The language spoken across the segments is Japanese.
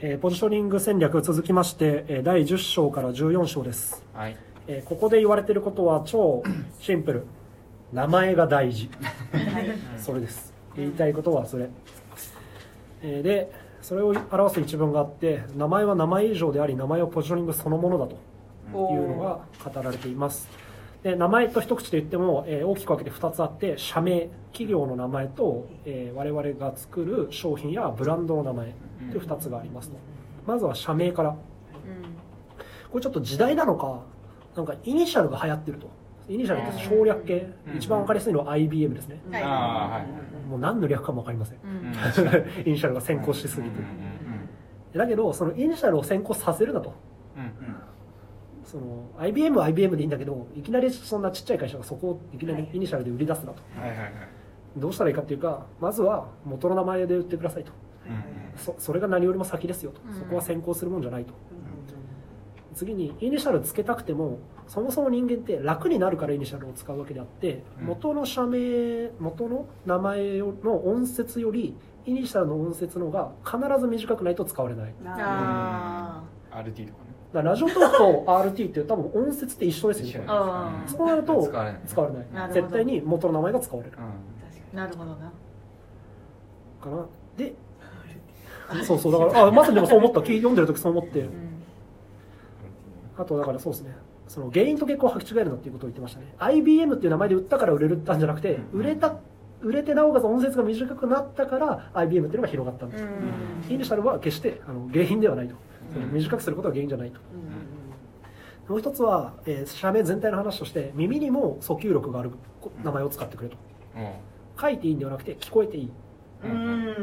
えーポジショニング戦略続きまして、えー第10章から14章です、はい。えーここで言われていることは超シンプル。名前が大事。それです。言いたいことはそれ、えーでそれを表す一文があって名前は名前以上であり名前はポジショニングそのものだというのが語られていますで名前と一口で言っても、えー大きく分けて2つあって社名企業の名前と、えー我々が作る商品やブランドの名前という2つがありますとまずは社名から。これちょっと時代なのかなんかイニシャルが流行ってると。イニシャルって省略系。うん。一番分かりやすいのは IBM ですね。はい。ああはい。もう何の略かも分かりません。うん。イニシャルが先行しすぎて。うん。だけどそのイニシャルを先行させるなとその IBM は IBM でいいんだけどいきなりそんなちっちゃい会社がそこをいきなりイニシャルで売り出すなと。はいはいはい。どうしたらいいかっていうかまずは元の名前で売ってくださいと。うんそそれが何よりも先ですよと。うん。そこは先行するもんじゃないと。次にイニシャルつけたくてもそもそも人間って楽になるからイニシャルを使うわけであってうん。元の社名元の名前の音節よりイニシャルの音節の方が必ず短くないと使われない。あ RT とかねだラジオトークと RT って多分音節って一緒ですよね。そうなると使われない。使われない。なるほど。絶対に元の名前が使われる。うん。なるほどな。かなでそうそうだからあまさにでもそう思った。聞い読んでる時そう思って。うん。あとだからそうですね。その原因と結構履き違えるなっていうことを言ってましたね。IBM っていう名前で売ったから売れるったんじゃなくてうん。売れた売れてなおかつ音節が短くなったから IBM っていうのが広がったんです、イニシャルは決してあの原因ではないと、短くすることが原因じゃないと。もう一つは、えー社名全体の話として耳にも訴求力がある名前を使ってくれと。書いていいんではなくて聞こえていい。うん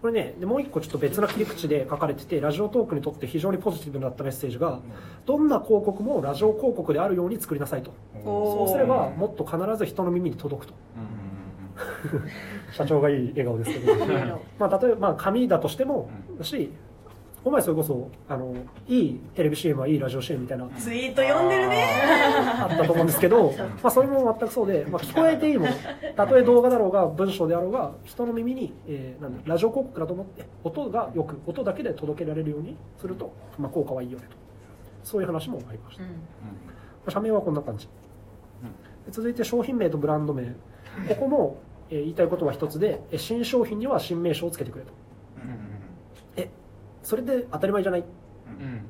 これねでもう一個ちょっと別な切り口で書かれててラジオトークにとって非常にポジティブだったメッセージがどんな広告もラジオ広告であるように作りなさいと。そうすればもっと必ず人の耳に届くと。社長がいい笑顔ですけど。まあ例えば、まあ、紙だとしてもだしお前それこそあのいいテレビ CM はいいラジオ CM みたいなツイート読んでるね。あったと思うんですけど、まあ、それも全くそうで、まあ、聞こえていいものたとえ動画だろうが文章であろうが人の耳に、えーなんだラジオ広告だと思って音がよく音だけで届けられるようにすると、まあ、効果はいいよねと。そういう話もありました、まあ社名はこんな感じ、で続いて商品名とブランド名。ここも、えー言いたいことは一つでえー新商品には新名称をつけてくれと。えそれで当たり前じゃないっ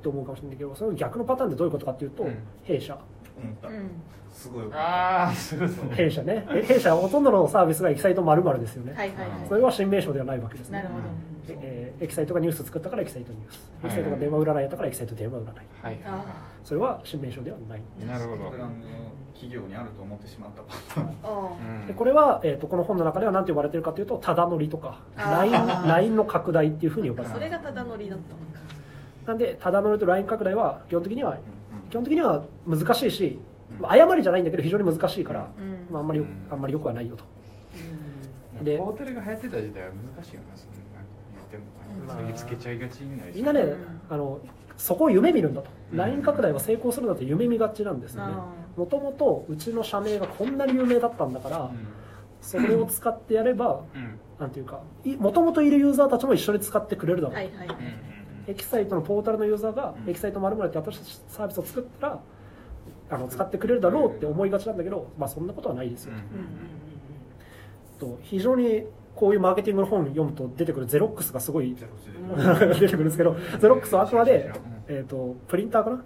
て思うかもしれないけどその逆のパターンでどういうことかっていうと、うん。弊社思った。うん。すごいああ弊社ね。え弊社はほとんどのサービスがエキサイト〇〇ですよね、はいはいはい。それは新名称ではないわけですね。なるほど。えーエキサイトがニュース作ったからエキサイトニュース。エキサイトが電話占いやったからエキサイト電話占い。はい。あそれは新名称ではない。なるほど。企業にあると思ってしまったパターン。あでこれは、えー、とこの本の中では何て呼ばれてるかというとただ乗りとかあー。LINE, LINE の拡大っていうふうに呼ばれてる。それがただ乗りだったのか。なんでただ乗りと LINE 拡大は基本的には基本的には難しいしまあ誤りじゃないんだけど非常に難しいから、うん。まあ、あんまりようん。あんまりよくはないよと。でポータルが流行ってた時代は難しいよなそんな言ってもつけちゃいがちになるしみんなね、うん。あのそこを夢見るんだと、うん。LINE 拡大は成功するんだって夢見がちなんですよね。あもともとうちの社名がこんなに有名だったんだから、うん。それを使ってやればうん。なんていうかもともといるユーザーたちも一緒に使ってくれるだろう、はいはいうんエキサイトのポータルのユーザーがうん。エキサイトまるって新しいサービスを作ったらあの使ってくれるだろうって思いがちなんだけど、まあ、そんなことはないですよ、と非常にこういうマーケティングの本読むと出てくるゼロックスがすごい出てくるんですけどゼロックスはあくまで、えー、とプリンターかな？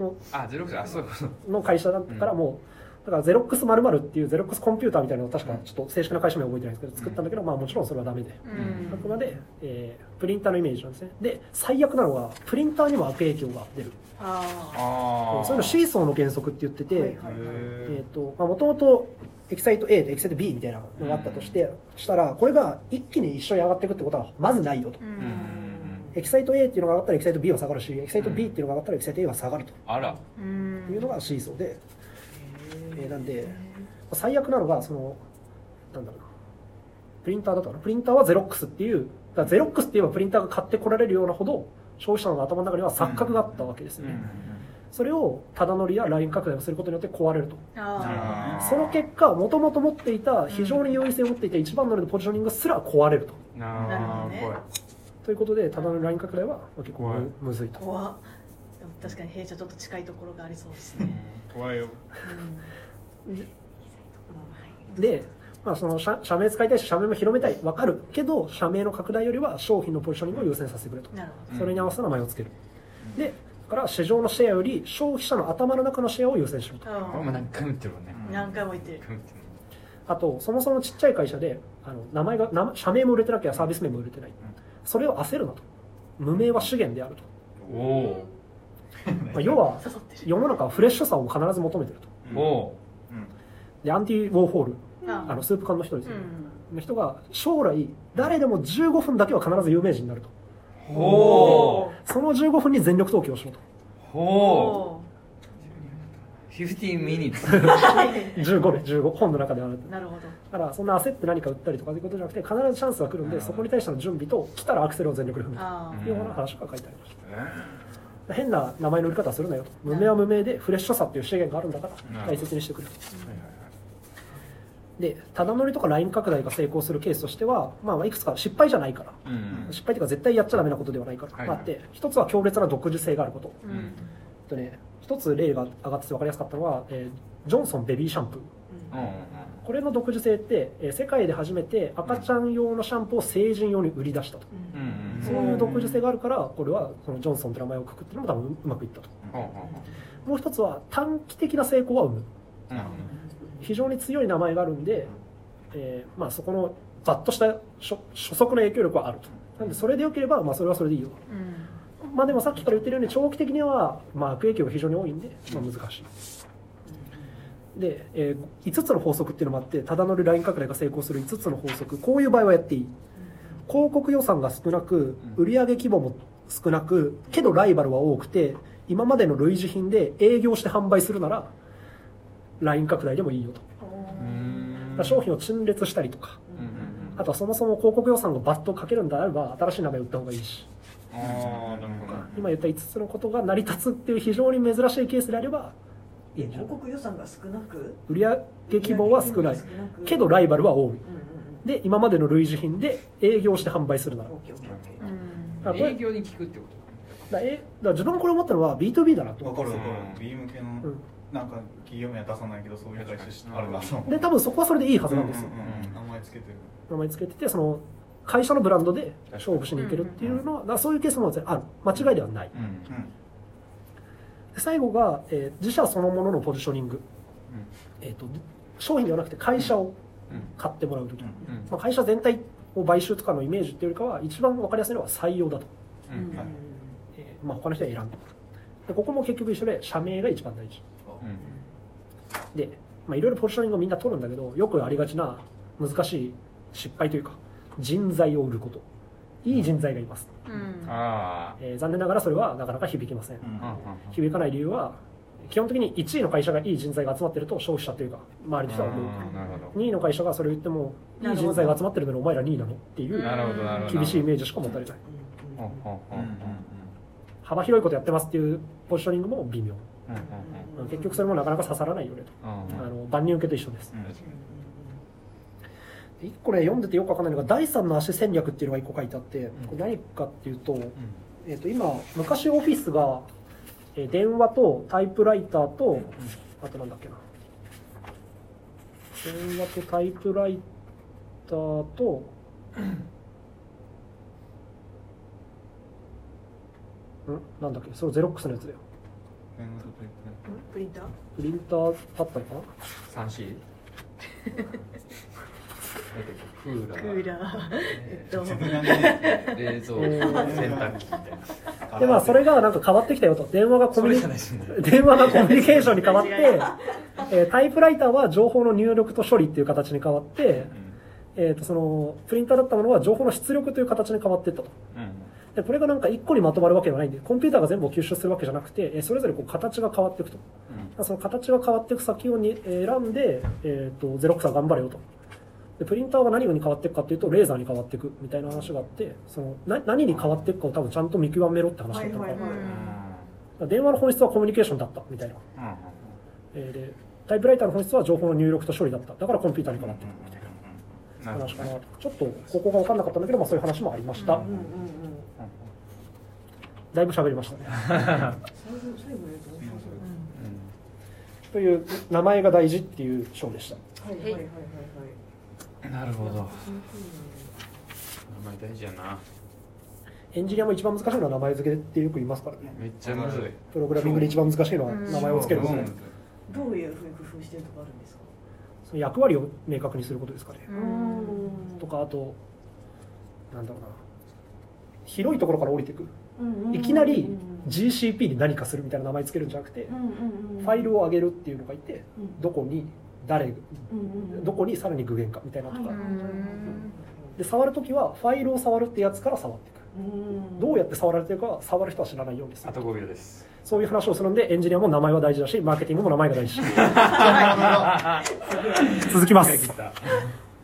のあゼロックスあそうそうの会社だったからもうだからゼロックスまるっていうゼロックスコンピューターみたいなのを確かちょっと正式な会社名は覚えてないんですけど作ったんだけど、まあ、もちろんそれはダメで、うん。あくまで、えープリンターのイメージなんですね。で最悪なのはプリンターにも悪影響が出る。あああそういうのシーソーの原則って言ってて、はいはいえーとまあ、もともとエキサイト A とエキサイト B みたいなのがあったとして、したらこれが一気に一緒に上がっていくってことはまずないよと、うん。エキサイト A っていうのが上がったらエキサイト B は下がるしエキサイト B っていうのが上がったらエキサイト A は下がると。あら。うん。いうのがシーソーで、えーなんで最悪なのがそのなんだろうな。プリンターだったかな。プリンターはゼロックスっていうだゼロックスって言えばプリンターが買ってこられるようなほど消費者の頭の中には錯覚があったわけですよね、それをただ乗りやライン拡大をすることによって壊れると。あその結果もともと持っていた非常に優位性を持っていた一番乗りのポジショニングすら壊れると。なるほどということでただのライン拡大はまあ結構むむずいと。怖っ。でも確かに弊社ちょっと近いところがありそうですね、怖いよ。うんで、まあ、その社社名使いたいし社名も広めたい。分かる。けど社名の拡大よりは商品のポジショニングを優先させてくれと。なるほそれに合わせた名前をつける。でだから市場のシェアより消費者の頭の中のシェアを優先しろと。ど、これも何回も言ってるわね。何回も言ってる。何回も言ってる。あとそもそもちっちゃい会社であの名前が名前社名も売れてなきゃサービス名も売れてない。それを焦るなと。無名は資源であると、おおまあ、要は世の中はフレッシュさを必ず求めてると。おおでアンティ・ウォーホール。あ。あのスープ缶の人ですよの人が将来誰でも15分だけは必ず有名人になると。ほその15分に全力投球をしろと。う。んほう。15 minutes 15で15本の中では。なくなるほど。だからそんな焦って何か打ったりとかいうことじゃなくて必ずチャンスが来るんでうんそこに対しての準備と来たらアクセルを全力で踏む。あというような話が書いてありました。変な名前の売り方はするなよと。無名は無名でフレッシュさっていう資源があるんだから大切にしてくれとでただ乗りとかライン拡大が成功するケースとしては、まあ、まあいくつか失敗じゃないから。うん。失敗というか絶対やっちゃダメなことではないから、はい。まああって一つは強烈な独自性があること。あ、ううん。んえっとね一つ例が上がってて分かりやすかったのは、えージョンソンベビーシャンプー。うんこれの独自性って、えー世界で初めて赤ちゃん用のシャンプーを成人用に売り出したと、そういう独自性があるからこれはそのジョンソンって名前をくくってるのも多分うまくいったと。もう一つは短期的な成功は生む非常に強い名前があるんで、えーまあ、そこのざっとした初初速の影響力はあると。なんでそれでよければ、まあ、それはそれでいいようん。まあでもさっきから言ってるように長期的には、まあ、悪影響が非常に多いんで、まあ、難しい。で、え5つの法則っていうのもあってただ乗りライン拡大が成功する5つの法則。こういう場合はやっていい。広告予算が少なく売上規模も少なくけどライバルは多くて今までの類似品で営業して販売するならライン拡大でもいいよと。商品を陳列したりとか。あとはそもそも広告予算がバッとかけるんであれば新しい名前を売った方がいいし。ああなるほど。今言った5つのことが成り立つっていう非常に珍しいケースであればいい広告予算が少なく？売上規模は少ない。けどライバルは多い。うんうんで今までの類似品で営業して販売するなら。うんオッケーオッケー。オッケーうんあこれ営業に聞くってこだえだから自分これ思ったのは B2B だなとわかるわかうんる B 向けの。うんなんか企業名は出さないけどそういう会社あるなと思で多分そこはそれでいいはずなんですよ、うんうんうん名前つけてる。名前つけててその会社のブランドで勝負しに行けるっていうのはそういうケースもある。間違いではない。とうんうん。で最後が、えー自社そのもののポジショニング、えー、と商品ではなくて会社を買ってもらう時、うんうん。まあ、会社全体を買収とかのイメージっていうよりかは一番分かりやすいのは採用だと、うん。うん。はいえーまあ、他の人は選んででここも結局一緒で社名が一番大事でまあいろいろポジショニングをみんな取るんだけどよくありがちな難しい失敗というか人材を売ること。いい人材がいます、うん。あえー残念ながらそれはなかなか響きません、うん。あ響かない理由は基本的に1位の会社がいい人材が集まってると消費者というか周りの人は思う。あーなるほど。2位の会社がそれを言ってもいい人材が集まってるのにお前ら2位なのっていう厳しいイメージしか持たれない。幅広いことやってますっていうポジショニングも微妙うん結局それもなかなか刺さらないよねと。うん。あの万人受けと一緒です。うん。1個ね読んでてよくわかんないのが第3の足戦略っていうのが1個書いてあってこれ何かっていうと、えー、と今昔オフィスが、えー電話とタイプライターとあとなんだっけな。電話とタイプライターと ん？なんだっけ？それゼロックスのやつだよプリンター？プリンターだったのかな三 C クーラクーラー。えっと。冷蔵庫。えー洗濯機みたいな。でまあそれがなんか変わってきたよと。電話がコミュニ電話がコミュニケーションに変わって、えータイプライターは情報の入力と処理っていう形に変わって、えー、とそのプリンターだったものは情報の出力という形に変わっていったと。うんでこれがなんか1個にまとまるわけではないんでコンピューターが全部を吸収するわけじゃなくて、えーそれぞれこう形が変わっていくと。その形が変わっていく先をに選んで、えー、とゼロックスは頑張れよと。でプリンターは何に変わっていくかっていうとレーザーに変わっていくみたいな話があってそのな何に変わっていくかを多分ちゃんと見極めろって話だったの。かな、電話の本質はコミュニケーションだったみたいな、うんうん。えーでタイプライターの本質は情報の入力と処理だった。だからコンピューターに変わっていく話かな。とちょっとここが分かんなかったんだけど、まあ、そういう話もありました、うんうんうんだいぶ喋りましたね。という名前が大事っていう章でした。はい。はいはいはいはいなるほど。名前大事やな。エンジニアも一番難しいのは名前付けってよく言いますからね。めっちゃむずい。プログラミングで一番難しいのは名前を付けることでどういうふうに工夫してるとかあるんですか？役割を明確にすることですかね。うん。とかあとなんだろうな。広いところから降りていく。うんいきなり GCP に何かするみたいな名前つけるんじゃなくてうんうんうんファイルを上げるっていうのがいてうん。どこに誰うんうんどこにさらに具現化みたいなのとか。で触るときはファイルを触るってやつから触っていく。うん。どうやって触られてるかは触る人は知らないようにする。あと5秒ですそういう話をするんでエンジニアも名前は大事だしマーケティングも名前が大事。続きます